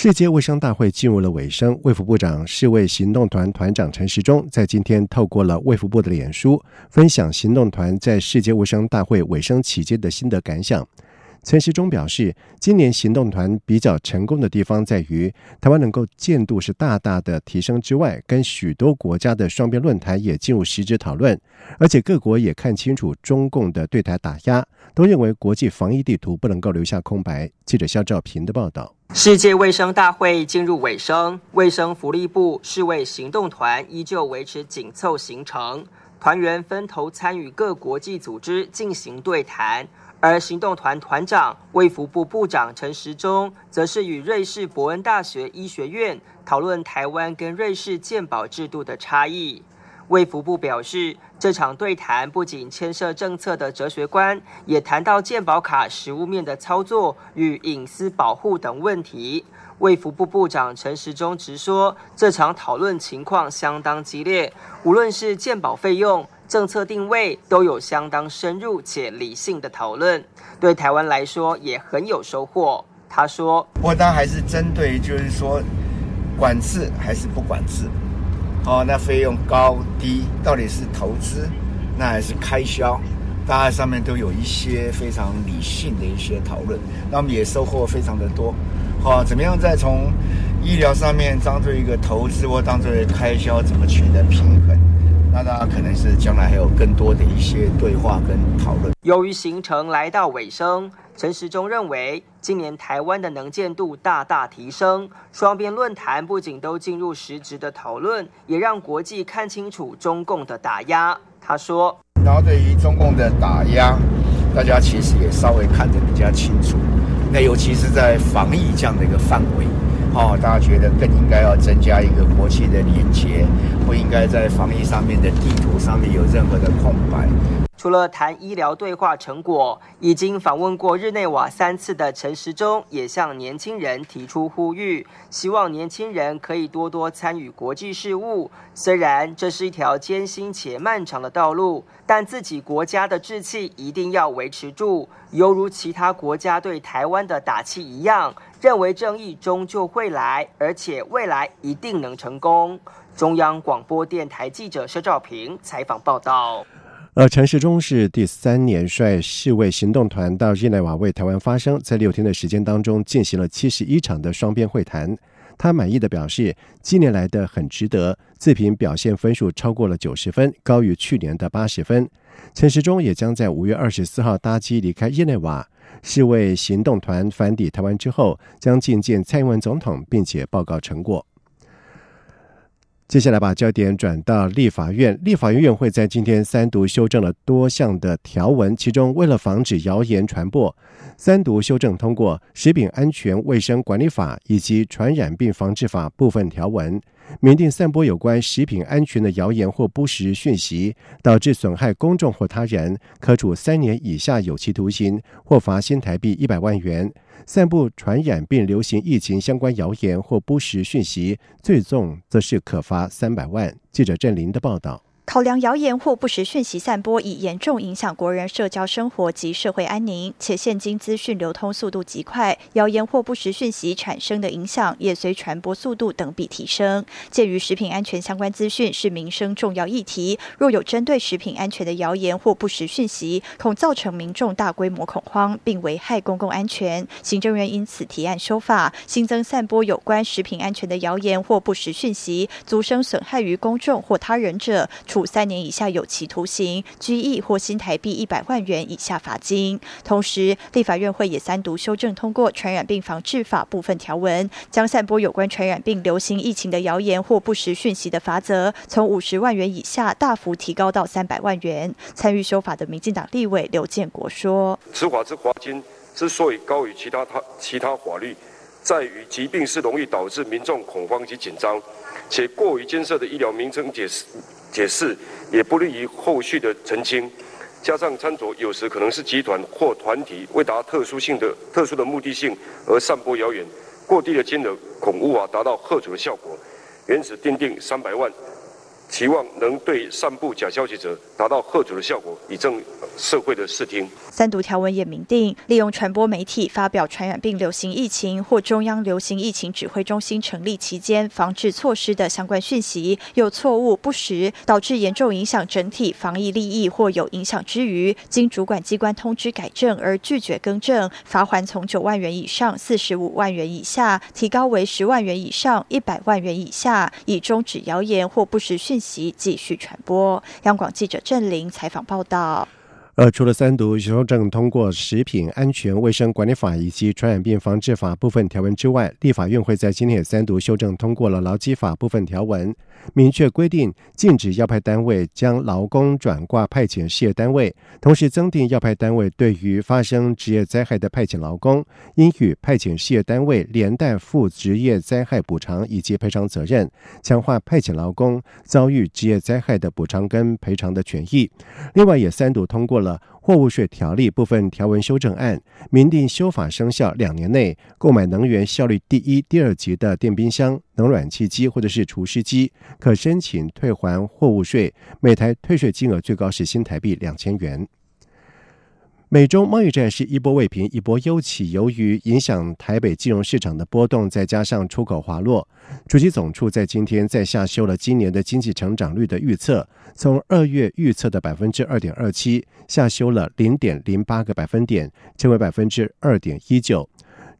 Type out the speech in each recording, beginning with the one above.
世界卫生大会进入了尾声，卫福部长世卫行动团团长陈时中在今天透过了卫福部的脸书，分享行动团在世界卫生大会尾声期间的心得感想。陈时中表示，今年行动团比较成功的地方在于，台湾能够见度是大大的提升之外，跟许多国家的双边论坛也进入实质讨论，而且各国也看清楚中共的对台打压，都认为国际防疫地图不能够留下空白。记者肖兆平的报道。世界卫生大会进入尾声，卫生福利部世卫行动团依旧维持紧凑行程，团员分头参与各国际组织进行对谈。而行动团团长、卫福部部长陈时中，则是与瑞士伯恩大学医学院讨论台湾跟瑞士健保制度的差异。卫福部表示，这场对谈不仅牵涉政策的哲学观，也谈到健保卡实物面的操作与隐私保护等问题。卫福部部长陈时中直说，这场讨论情况相当激烈，无论是健保费用。政策定位都有相当深入且理性的讨论，对台湾来说也很有收获。他说：“我当然还是针对，就是说管制还是不管制？哦，那费用高低到底是投资，那还是开销？大家上面都有一些非常理性的一些讨论，那我们也收获非常的多。好，怎么样再从医疗上面当做一个投资或当作开销，怎么取得平衡？”那大家可能是将来还有更多的一些对话跟讨论。由于行程来到尾声，陈时中认为，今年台湾的能见度大大提升，双边论坛不仅都进入实质的讨论，也让国际看清楚中共的打压。他说：“然后对于中共的打压，大家其实也稍微看得比较清楚。那尤其是在防疫这样的一个范围。”哦，大家觉得更应该要增加一个国际的连接，不应该在防疫上面的地图上面有任何的空白。除了谈医疗对话成果，已经访问过日内瓦三次的陈时中，也向年轻人提出呼吁，希望年轻人可以多多参与国际事务。虽然这是一条艰辛且漫长的道路，但自己国家的志气一定要维持住，犹如其他国家对台湾的打气一样。认为正义终究会来，而且未来一定能成功。中央广播电台记者佘兆平采访报道。呃陈世忠是第三年率世卫行动团到日内瓦为台湾发声，在六天的时间当中进行了七十一场的双边会谈。他满意的表示，今年来的很值得，自评表现分数超过了九十分，高于去年的八十分。陈时中也将在五月二十四号搭机离开日内瓦。是为行动团返抵台湾之后，将觐见蔡英文总统，并且报告成果。接下来把焦点转到立法院，立法院院会在今天三读修正了多项的条文，其中为了防止谣言传播，三读修正通过《食品安全卫生管理法》以及《传染病防治法》部分条文。明定散播有关食品安全的谣言或不实讯息，导致损害公众或他人，可处三年以下有期徒刑，或罚新台币一百万元；散布传染病流行疫情相关谣言或不实讯息，最重则是可罚三百万。记者郑林的报道。考量谣言或不实讯息散播已严重影响国人社交生活及社会安宁，且现今资讯流通速度极快，谣言或不实讯息产生的影响也随传播速度等比提升。鉴于食品安全相关资讯是民生重要议题，若有针对食品安全的谣言或不实讯息，恐造成民众大规模恐慌，并危害公共安全。行政院因此提案修法，新增散播有关食品安全的谣言或不实讯息，足生损害于公众或他人者，处三年以下有期徒刑、拘役或新台币一百万元以下罚金。同时，立法院会也三读修正通过《传染病防治法》部分条文，将散播有关传染病流行疫情的谣言或不实讯息的罚则，从五十万元以下大幅提高到三百万元。参与修法的民进党立委刘建国说：“此法之罚金之所以高于其他他其他法律，在于疾病是容易导致民众恐慌及紧张，且过于艰涩的医疗名称解释。”解释也不利于后续的澄清，加上餐桌有时可能是集团或团体为达特殊性的特殊的目的性而散播谣言，过低的金额恐无法达到贺阻的效果，原始定定三百万。期望能对散布假消息者达到贺阻的效果，以正社会的视听。三读条文也明定，利用传播媒体发表传染病流行疫情或中央流行疫情指挥中心成立期间防治措施的相关讯息，有错误不实，导致严重影响整体防疫利益或有影响之余，经主管机关通知改正而拒绝更正，罚还从九万元以上四十五万元以下，提高为十万元以上一百万元以下，以终止谣言或不实讯。息继续传播。央广记者郑玲采访报道。而除了三读修正通过《食品安全卫生管理法》以及《传染病防治法》部分条文之外，立法院会在今天也三读修正通过了《劳基法》部分条文。明确规定禁止要派单位将劳工转挂派遣事业单位，同时增订要派单位对于发生职业灾害的派遣劳工，应与派遣事业单位连带负职业灾害补偿以及赔偿责任，强化派遣劳工遭遇职业灾害的补偿跟赔偿的权益。另外，也三读通过了。货物税条例部分条文修正案，明定修法生效两年内购买能源效率第一、第二级的电冰箱、冷暖气机或者是除湿机，可申请退还货物税，每台退税金额最高是新台币两千元。美中贸易战是一波未平一波又起，由于影响台北金融市场的波动，再加上出口滑落，主机总处在今天再下修了今年的经济成长率的预测，从二月预测的百分之二点二七下修了零点零八个百分点，成为百分之二点一九。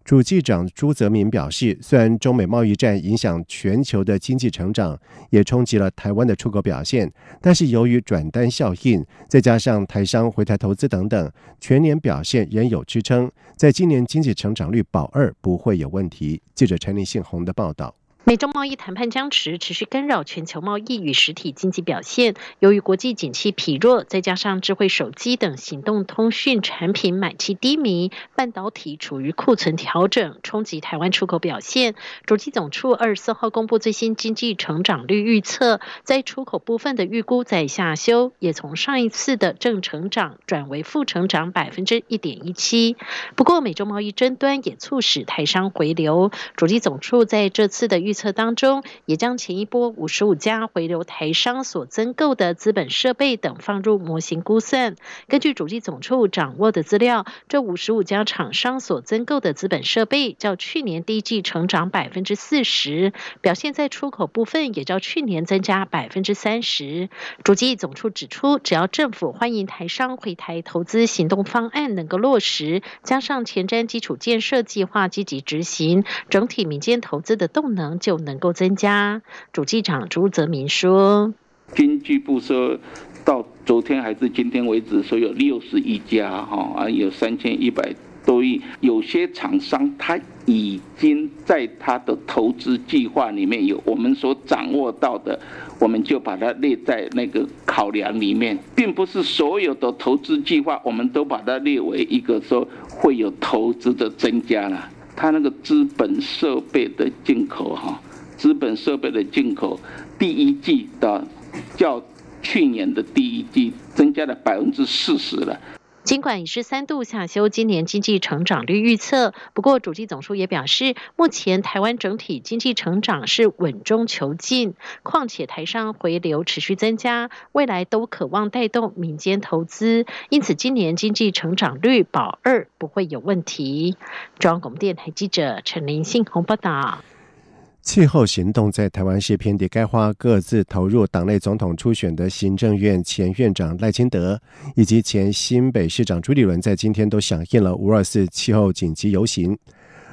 主计长朱泽民表示，虽然中美贸易战影响全球的经济成长，也冲击了台湾的出口表现，但是由于转单效应，再加上台商回台投资等等，全年表现仍有支撑。在今年经济成长率保二不会有问题。记者陈立信宏的报道。美中贸易谈判僵持，持续干扰全球贸易与实体经济表现。由于国际景气疲弱，再加上智慧手机等行动通讯产品买气低迷，半导体处于库存调整，冲击台湾出口表现。主机总处二十四号公布最新经济成长率预测，在出口部分的预估在下修，也从上一次的正成长转为负成长百分之一点一七。不过，美中贸易争端也促使台商回流。主机总处在这次的预测当中，也将前一波五十五家回流台商所增购的资本设备等放入模型估算。根据主机总处掌握的资料，这五十五家厂商所增购的资本设备较去年第一季成长百分之四十，表现在出口部分也较去年增加百分之三十。主机总处指出，只要政府欢迎台商回台投资行动方案能够落实，加上前瞻基础建设计划积极执行，整体民间投资的动能。就能够增加。主机长朱泽民说：“经济部说到昨天还是今天为止，说有六十一家，哈啊，有三千一百多亿。有些厂商他已经在他的投资计划里面有我们所掌握到的，我们就把它列在那个考量里面，并不是所有的投资计划我们都把它列为一个说会有投资的增加了。”他那个资本设备的进口，哈，资本设备的进口，第一季的较去年的第一季增加了百分之四十了。尽管已是三度下修今年经济成长率预测，不过主计总数也表示，目前台湾整体经济成长是稳中求进，况且台商回流持续增加，未来都渴望带动民间投资，因此今年经济成长率保二不会有问题。中央广播电台记者陈林信宏报道。气候行动在台湾是偏地，该花各自投入党内总统初选的行政院前院长赖清德以及前新北市长朱立伦，在今天都响应了五二四气候紧急游行。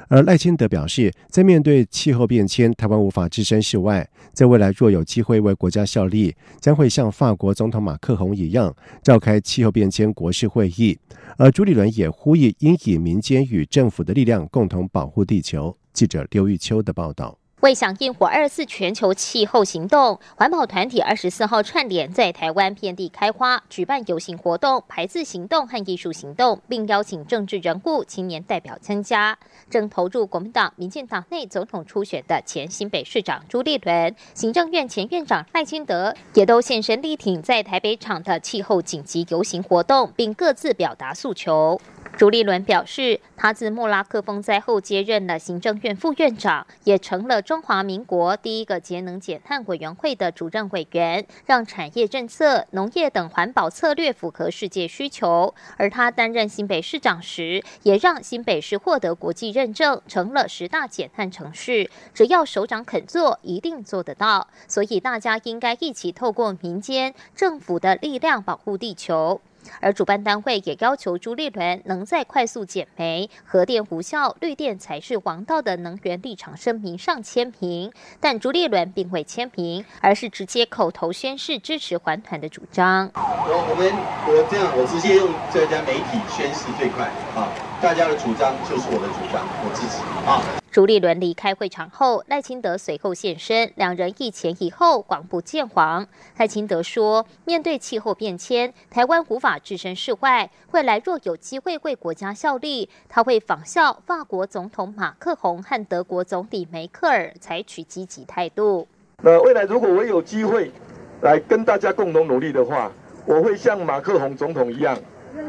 而赖清德表示，在面对气候变迁，台湾无法置身事外，在未来若有机会为国家效力，将会像法国总统马克宏一样，召开气候变迁国事会议。而朱立伦也呼吁，应以民间与政府的力量，共同保护地球。记者刘玉秋的报道。为响应“火二四”全球气候行动，环保团体二十四号串联在台湾遍地开花，举办游行活动、排字行动和艺术行动，并邀请政治人物、青年代表参加。正投入国民党、民进党内总统初选的前新北市长朱立伦、行政院前院长赖清德，也都现身力挺在台北场的气候紧急游行活动，并各自表达诉求。朱立伦表示，他自莫拉克风灾后接任了行政院副院长，也成了中华民国第一个节能减碳委员会的主任委员，让产业政策、农业等环保策略符合世界需求。而他担任新北市长时，也让新北市获得国际认证，成了十大减碳城市。只要首长肯做，一定做得到。所以大家应该一起透过民间、政府的力量保护地球。而主办单位也要求朱立伦能在快速减煤、核电无效、绿电才是王道的能源立场声明上签名，但朱立伦并未签名，而是直接口头宣誓支持还团的主张。我我们我这样，我直接用这家媒体宣誓最快啊！大家的主张就是我的主张，我支持啊！朱立伦离开会场后，赖清德随后现身，两人一前一后，广布见黄。赖清德说：“面对气候变迁，台湾无法置身事外，未来若有机会为国家效力，他会仿效法国总统马克宏和德国总理梅克尔，采取积极态度。那未来如果我有机会来跟大家共同努力的话，我会像马克宏总统一样，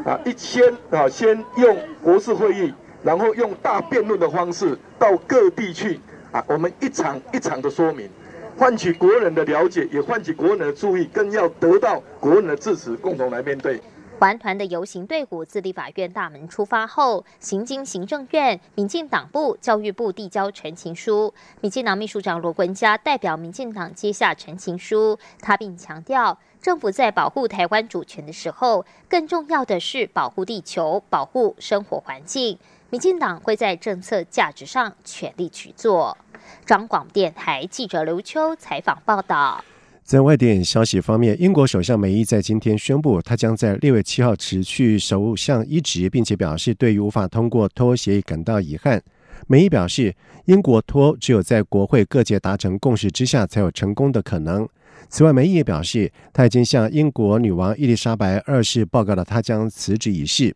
啊，一先啊，先用国事会议。”然后用大辩论的方式到各地去啊，我们一场一场的说明，换取国人的了解，也换取国人的注意，更要得到国人的支持，共同来面对。环团的游行队伍自立法院大门出发后，行经行政院、民进党部、教育部递交陈情书。民进党秘书长罗文嘉代表民进党接下陈情书，他并强调，政府在保护台湾主权的时候，更重要的是保护地球、保护生活环境。民进党会在政策价值上全力去做。中广电台记者刘秋采访报道。在外电消息方面，英国首相梅伊在今天宣布，他将在六月七号辞去首相一职，并且表示对于无法通过脱欧协议感到遗憾。梅伊表示，英国脱欧只有在国会各界达成共识之下才有成功的可能。此外，梅伊也表示，他已经向英国女王伊丽莎白二世报告了他将辞职一事。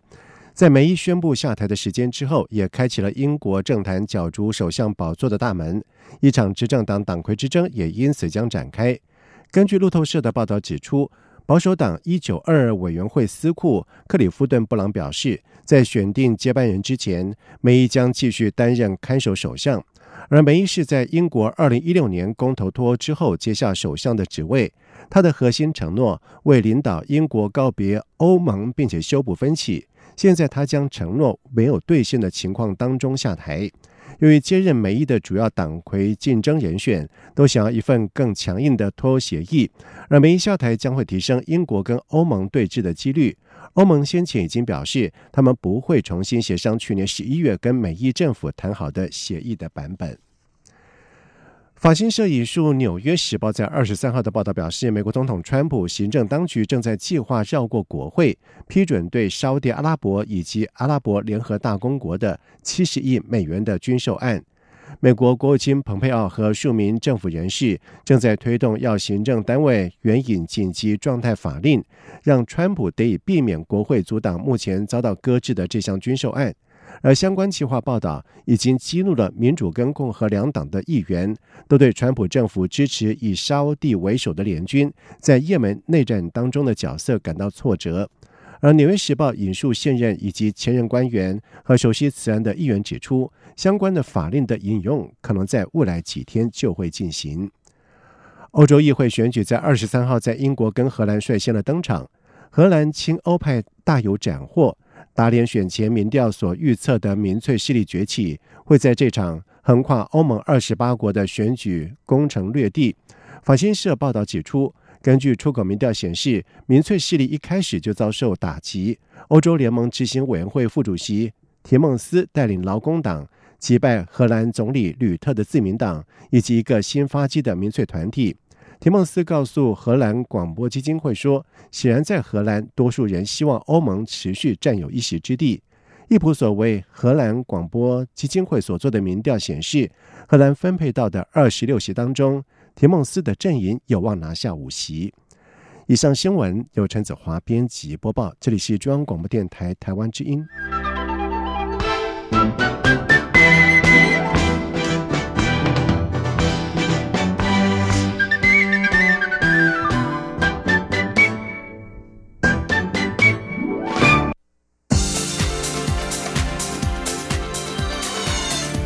在梅伊宣布下台的时间之后，也开启了英国政坛角逐首相宝座的大门，一场执政党党魁之争也因此将展开。根据路透社的报道指出，保守党一九二二委员会司库克里夫顿·布朗表示，在选定接班人之前，梅伊将继续担任看守首相。而梅伊是在英国二零一六年公投脱欧之后接下首相的职位，他的核心承诺为领导英国告别欧盟并且修补分歧。现在他将承诺没有兑现的情况当中下台。由于接任梅伊的主要党魁竞争人选都想要一份更强硬的脱欧协议，而梅伊下台将会提升英国跟欧盟对峙的几率。欧盟先前已经表示，他们不会重新协商去年十一月跟美伊政府谈好的协议的版本。法新社引述《纽约时报》在二十三号的报道表示，美国总统川普行政当局正在计划绕过国会，批准对沙地阿拉伯以及阿拉伯联合大公国的七十亿美元的军售案。美国国务卿蓬佩奥和数名政府人士正在推动要行政单位援引紧急状态法令，让川普得以避免国会阻挡目前遭到搁置的这项军售案。而相关计划报道已经激怒了民主跟共和两党的议员，都对川普政府支持以沙地为首的联军在也门内战当中的角色感到挫折。而《纽约时报》引述现任以及前任官员和熟悉此案的议员指出，相关的法令的引用可能在未来几天就会进行。欧洲议会选举在二十三号在英国跟荷兰率先的登场，荷兰亲欧派大有斩获。打脸选前民调所预测的民粹势力崛起，会在这场横跨欧盟二十八国的选举攻城略地。法新社报道指出，根据出口民调显示，民粹势力一开始就遭受打击。欧洲联盟执行委员会副主席提孟斯带领劳工党击败荷兰总理吕特的自民党，以及一个新发迹的民粹团体。提梦斯告诉荷兰广播基金会说：“显然，在荷兰，多数人希望欧盟持续占有一席之地。易普所为荷兰广播基金会所做的民调显示，荷兰分配到的二十六席当中，提梦斯的阵营有望拿下五席。以上新闻由陈子华编辑播报，这里是中央广播电台台湾之音。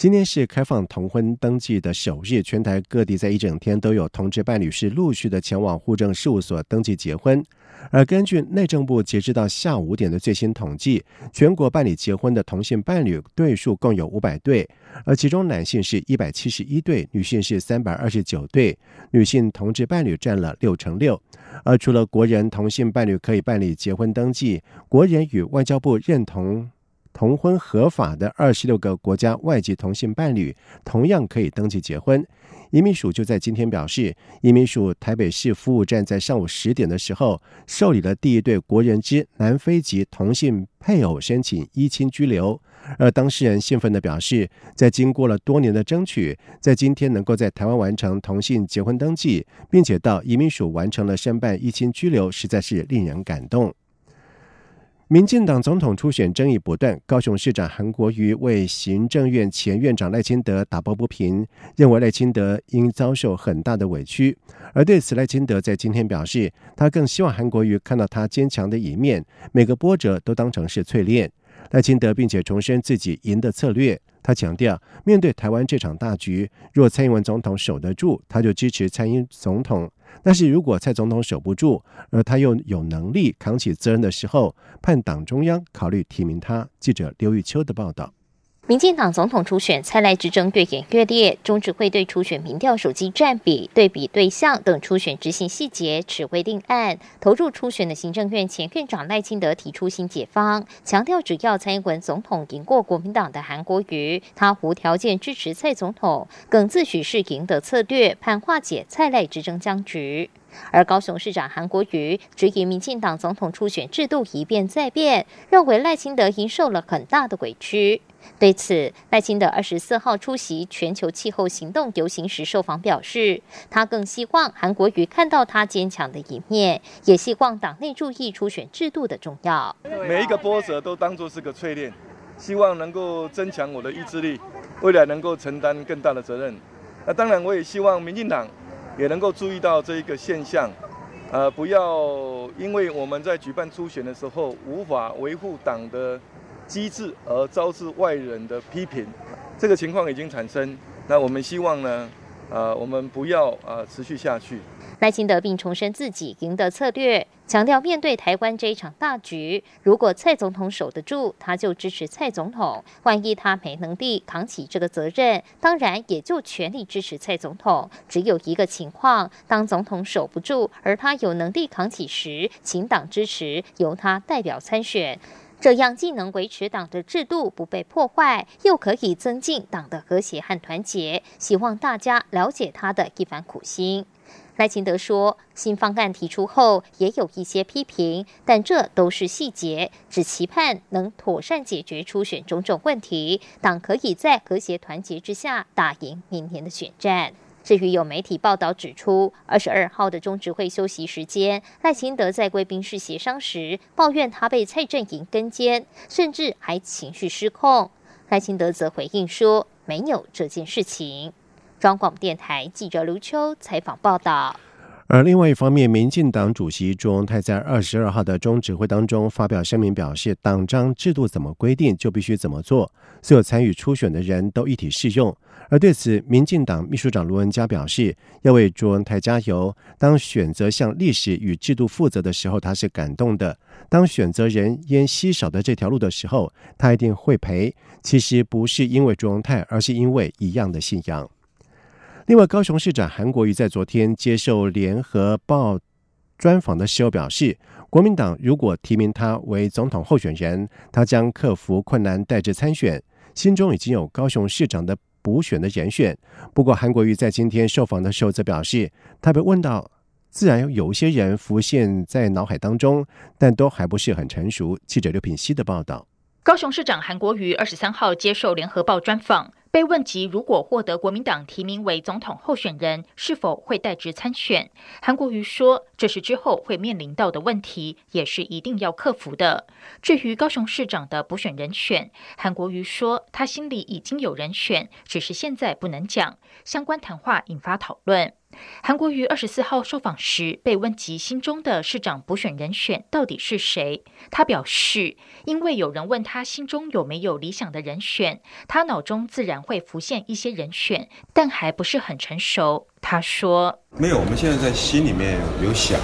今天是开放同婚登记的首日，全台各地在一整天都有同志伴侣是陆续的前往户政事务所登记结婚。而根据内政部截至到下午五点的最新统计，全国办理结婚的同性伴侣对数共有五百对，而其中男性是一百七十一对，女性是三百二十九对，女性同志伴侣占了六成六。而除了国人同性伴侣可以办理结婚登记，国人与外交部认同同婚合法的二十六个国家外籍同性伴侣，同样可以登记结婚。移民署就在今天表示，移民署台北市服务站在上午十点的时候受理了第一对国人之南非籍同性配偶申请依亲居留，而当事人兴奋地表示，在经过了多年的争取，在今天能够在台湾完成同性结婚登记，并且到移民署完成了申办依亲居留，实在是令人感动。民进党总统初选争议不断，高雄市长韩国瑜为行政院前院长赖清德打抱不平，认为赖清德应遭受很大的委屈。而对此，赖清德在今天表示，他更希望韩国瑜看到他坚强的一面，每个波折都当成是淬炼。赖清德并且重申自己赢的策略，他强调，面对台湾这场大局，若蔡英文总统守得住，他就支持蔡英总统。但是如果蔡总统守不住，而他又有能力扛起责任的时候，盼党中央考虑提名他。记者刘玉秋的报道。民进党总统初选蔡赖之争越演越烈，中指会对初选民调手机占比、对比对象等初选执行细节持未定案。投入初选的行政院前院长赖清德提出新解方，强调只要蔡英文总统赢过国民党的韩国瑜，他无条件支持蔡总统，更自诩是赢得策略，盼化解蔡赖之争僵局。而高雄市长韩国瑜质疑民进党总统初选制度一变再变，认为赖清德已受了很大的委屈。对此，赖清德二十四号出席全球气候行动游行时受访表示，他更希望韩国瑜看到他坚强的一面，也希望党内注意初选制度的重要。每一个波折都当作是个淬炼，希望能够增强我的意志力，未来能够承担更大的责任。那当然，我也希望民进党也能够注意到这一个现象，呃，不要因为我们在举办初选的时候无法维护党的。机制而招致外人的批评，这个情况已经产生。那我们希望呢，呃，我们不要呃持续下去。赖清德并重申自己赢得策略，强调面对台湾这一场大局，如果蔡总统守得住，他就支持蔡总统；万一他没能力扛起这个责任，当然也就全力支持蔡总统。只有一个情况，当总统守不住，而他有能力扛起时，请党支持，由他代表参选。这样既能维持党的制度不被破坏，又可以增进党的和谐和团结。希望大家了解他的一番苦心。赖清德说，新方案提出后也有一些批评，但这都是细节，只期盼能妥善解决初选种种问题，党可以在和谐团结之下打赢明年的选战。至于有媒体报道指出，二十二号的中执会休息时间，赖清德在贵宾室协商时抱怨他被蔡正营跟监，甚至还情绪失控。赖清德则回应说没有这件事情。中广电台记者卢秋采访报道。而另外一方面，民进党主席朱荣泰在二十二号的中指会当中发表声明，表示党章制度怎么规定就必须怎么做，所有参与初选的人都一体适用。而对此，民进党秘书长卢文嘉表示，要为朱文泰加油。当选择向历史与制度负责的时候，他是感动的；当选择人烟稀少的这条路的时候，他一定会赔。其实不是因为朱文泰，而是因为一样的信仰。另外，高雄市长韩国瑜在昨天接受联合报。专访的时候表示，国民党如果提名他为总统候选人，他将克服困难代职参选，心中已经有高雄市长的补选的人选。不过，韩国瑜在今天受访的时候则表示，他被问到，自然有一些人浮现在脑海当中，但都还不是很成熟。记者刘品希的报道。高雄市长韩国瑜二十三号接受联合报专访。被问及如果获得国民党提名为总统候选人，是否会代职参选，韩国瑜说：“这是之后会面临到的问题，也是一定要克服的。”至于高雄市长的补选人选，韩国瑜说：“他心里已经有人选，只是现在不能讲。”相关谈话引发讨论。韩国瑜二十四号受访时被问及心中的市长补选人选到底是谁，他表示，因为有人问他心中有没有理想的人选，他脑中自然会浮现一些人选，但还不是很成熟。他说：“没有，我们现在在心里面有想，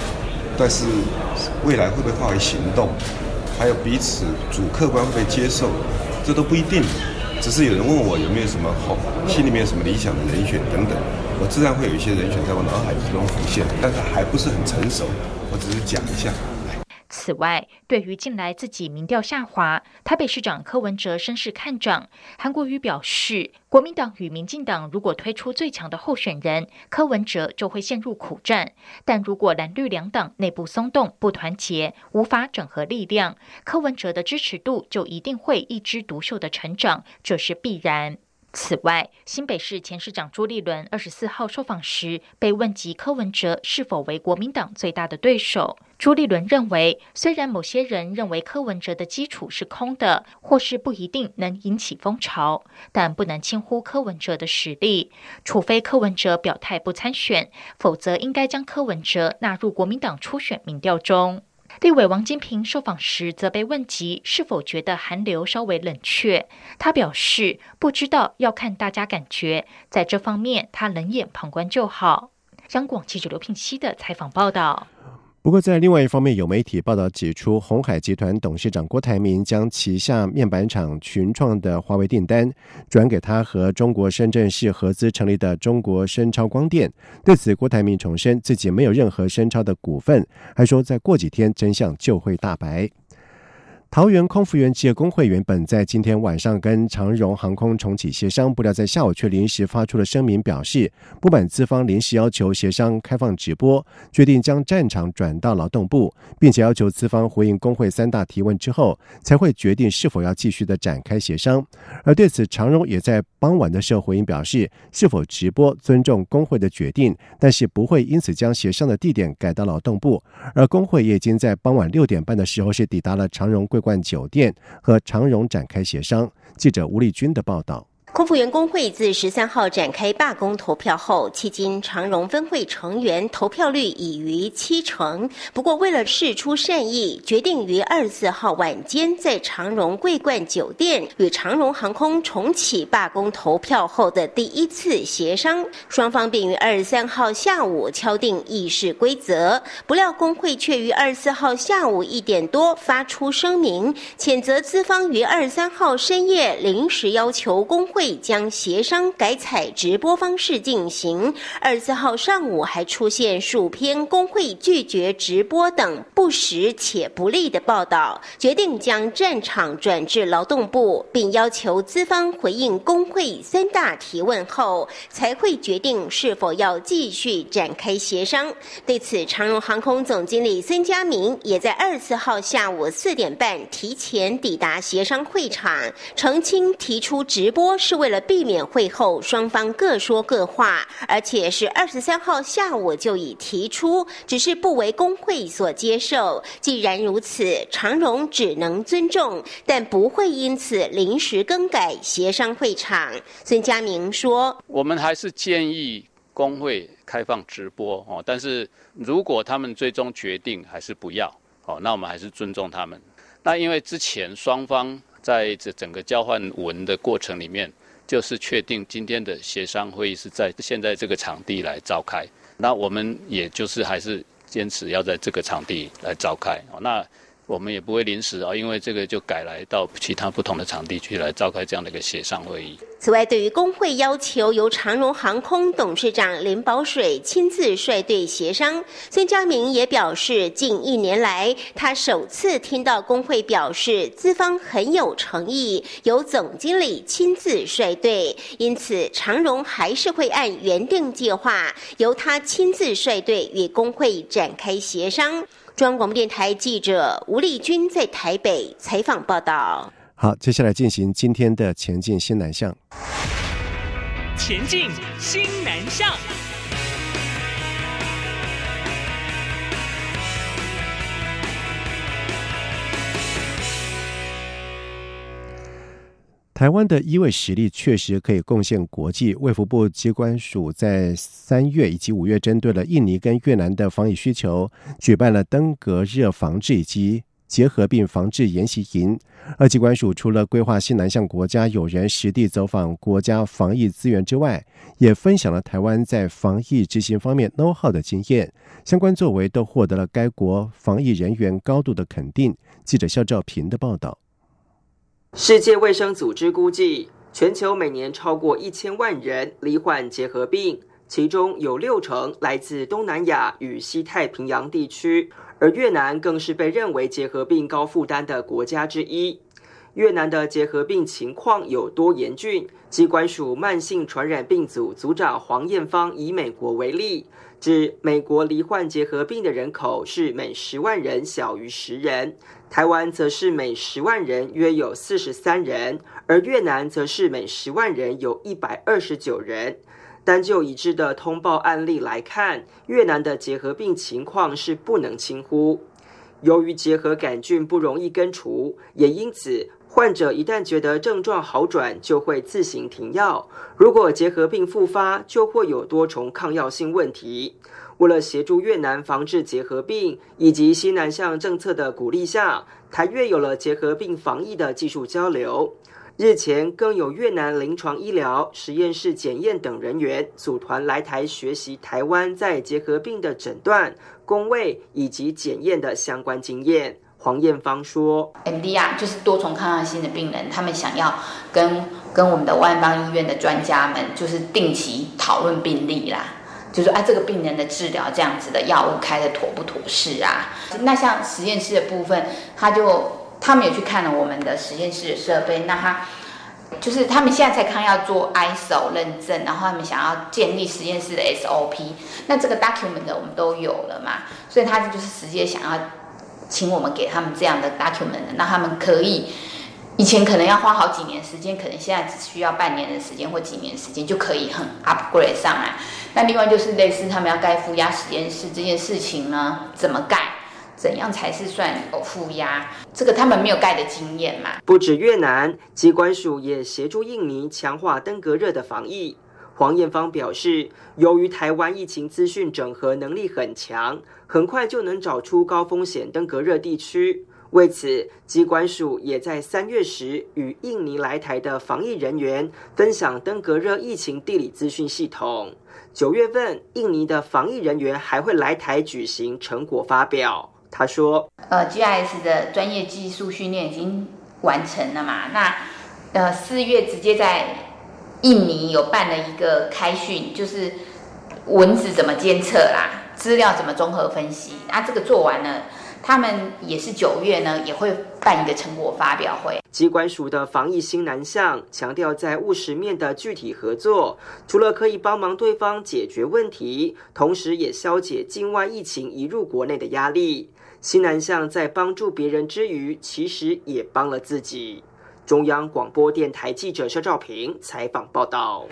但是未来会不会化为行动，还有彼此主客观会被接受，这都不一定。只是有人问我有没有什么好，心里面什么理想的人选等等。”我自然会有一些人选在我脑海之中浮现，但是还不是很成熟，我只是讲一下。此外，对于近来自己民调下滑，台北市长柯文哲声势看涨。韩国瑜表示，国民党与民进党如果推出最强的候选人，柯文哲就会陷入苦战；但如果蓝绿两党内部松动、不团结，无法整合力量，柯文哲的支持度就一定会一枝独秀的成长，这是必然。此外，新北市前市长朱立伦二十四号受访时被问及柯文哲是否为国民党最大的对手，朱立伦认为，虽然某些人认为柯文哲的基础是空的，或是不一定能引起风潮，但不能轻忽柯文哲的实力。除非柯文哲表态不参选，否则应该将柯文哲纳入国民党初选民调中。立委王金平受访时，则被问及是否觉得寒流稍微冷却，他表示不知道，要看大家感觉，在这方面他冷眼旁观就好。香港记者刘聘熙的采访报道。不过，在另外一方面，有媒体报道指出，红海集团董事长郭台铭将旗下面板厂群创的华为订单转给他和中国深圳市合资成立的中国深超光电。对此，郭台铭重申自己没有任何深超的股份，还说再过几天真相就会大白。桃园空服员职业工会原本在今天晚上跟长荣航空重启协商，不料在下午却临时发出了声明，表示不满资方临时要求协商开放直播，决定将战场转到劳动部，并且要求资方回应工会三大提问之后，才会决定是否要继续的展开协商。而对此，长荣也在傍晚的时候回应表示，是否直播尊重工会的决定，但是不会因此将协商的地点改到劳动部。而工会也已经在傍晚六点半的时候是抵达了长荣贵。冠酒店和长荣展开协商。记者吴丽君的报道。空服员工会自十三号展开罢工投票后，迄今长荣分会成员投票率已逾七成。不过，为了释出善意，决定于二十四号晚间在长荣桂冠酒店与长荣航空重启罢工投票后的第一次协商，双方并于二十三号下午敲定议事规则。不料，工会却于二十四号下午一点多发出声明，谴责资方于二十三号深夜临时要求工会。将协商改采直播方式进行。二十四号上午还出现数篇工会拒绝直播等不实且不利的报道，决定将战场转至劳动部，并要求资方回应工会三大提问后，才会决定是否要继续展开协商。对此，长荣航空总经理孙家明也在二十四号下午四点半提前抵达协商会场，澄清提出直播是。为了避免会后双方各说各话，而且是二十三号下午就已提出，只是不为工会所接受。既然如此，长荣只能尊重，但不会因此临时更改协商会场。孙家明说：“我们还是建议工会开放直播哦，但是如果他们最终决定还是不要哦，那我们还是尊重他们。那因为之前双方在这整个交换文的过程里面。”就是确定今天的协商会议是在现在这个场地来召开，那我们也就是还是坚持要在这个场地来召开。那我们也不会临时啊，因为这个就改来到其他不同的场地去来召开这样的一个协商会议。此外，对于工会要求由长荣航空董事长林宝水亲自率队协商，孙家明也表示，近一年来他首次听到工会表示资方很有诚意，由总经理亲自率队，因此长荣还是会按原定计划由他亲自率队与工会展开协商。中央广播电台记者吴丽君在台北采访报道。好，接下来进行今天的前进新南向。前进新南向。台湾的医卫实力确实可以贡献国际。卫福部机关署在三月以及五月，针对了印尼跟越南的防疫需求，举办了登革热防治以及结核病防治研习营。二机关署除了规划西南向国家友人实地走访国家防疫资源之外，也分享了台湾在防疫执行方面 know how 的经验，相关作为都获得了该国防疫人员高度的肯定。记者肖兆平的报道。世界卫生组织估计，全球每年超过一千万人罹患结核病，其中有六成来自东南亚与西太平洋地区，而越南更是被认为结核病高负担的国家之一。越南的结核病情况有多严峻？机关署慢性传染病组组长黄艳芳以美国为例，指美国罹患结核病的人口是每十万人小于十人。台湾则是每十万人约有四十三人，而越南则是每十万人有一百二十九人。单就已知的通报案例来看，越南的结核病情况是不能轻忽。由于结核杆菌不容易根除，也因此患者一旦觉得症状好转，就会自行停药。如果结核病复发，就会有多重抗药性问题。为了协助越南防治结核病，以及西南向政策的鼓励下，台越有了结核病防疫的技术交流。日前，更有越南临床医疗、实验室检验等人员组团来台学习台湾在结核病的诊断、工位以及检验的相关经验。黄艳芳说：“MDR 就是多重抗药性的病人，他们想要跟跟我们的万方医院的专家们，就是定期讨论病例啦。”就说啊，这个病人的治疗这样子的药物开的妥不妥适啊？那像实验室的部分，他就他们也去看了我们的实验室的设备。那他就是他们现在才刚要做 ISO 认证，然后他们想要建立实验室的 SOP。那这个 document 我们都有了嘛？所以他就是直接想要请我们给他们这样的 document，那他们可以。以前可能要花好几年时间，可能现在只需要半年的时间或几年时间就可以很 upgrade 上来。那另外就是类似他们要盖负压实验室这件事情呢，怎么盖？怎样才是算有负压？这个他们没有盖的经验嘛。不止越南，机关署也协助印尼强化登革热的防疫。黄艳芳表示，由于台湾疫情资讯整合能力很强，很快就能找出高风险登革热地区。为此，机关署也在三月时与印尼来台的防疫人员分享登革热疫情地理资讯系统。九月份，印尼的防疫人员还会来台举行成果发表。他说：“呃，GIS 的专业技术训练已经完成了嘛？那呃，四月直接在印尼有办了一个开训，就是蚊子怎么监测啦，资料怎么综合分析。啊，这个做完了。”他们也是九月呢，也会办一个成果发表会。机关署的防疫新南向强调，在务实面的具体合作，除了可以帮忙对方解决问题，同时也消解境外疫情移入国内的压力。新南向在帮助别人之余，其实也帮了自己。中央广播电台记者肖照平采访报道。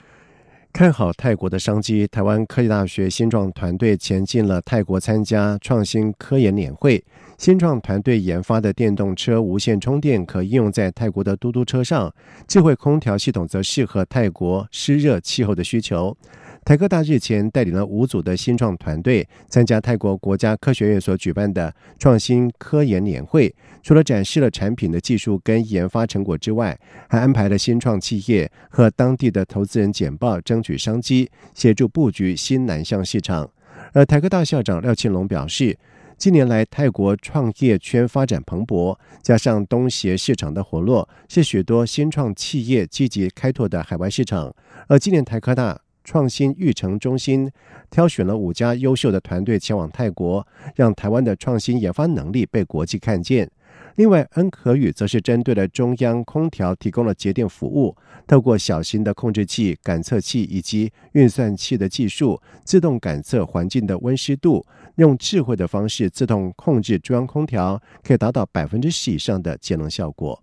看好泰国的商机，台湾科技大学新创团队前进了泰国参加创新科研年会。新创团队研发的电动车无线充电可应用在泰国的嘟嘟车上，智慧空调系统则适合泰国湿热气候的需求。台科大日前带领了五组的新创团队参加泰国国家科学院所举办的创新科研年会，除了展示了产品的技术跟研发成果之外，还安排了新创企业和当地的投资人简报，争取商机，协助布局新南向市场。而台科大校长廖庆龙表示。近年来，泰国创业圈发展蓬勃，加上东协市场的活络，是许多新创企业积极开拓的海外市场。而今年台科大创新育成中心挑选了五家优秀的团队前往泰国，让台湾的创新研发能力被国际看见。另外，恩可宇则是针对了中央空调提供了节电服务，透过小型的控制器、感测器以及运算器的技术，自动感测环境的温湿度，用智慧的方式自动控制中央空调，可以达到百分之十以上的节能效果。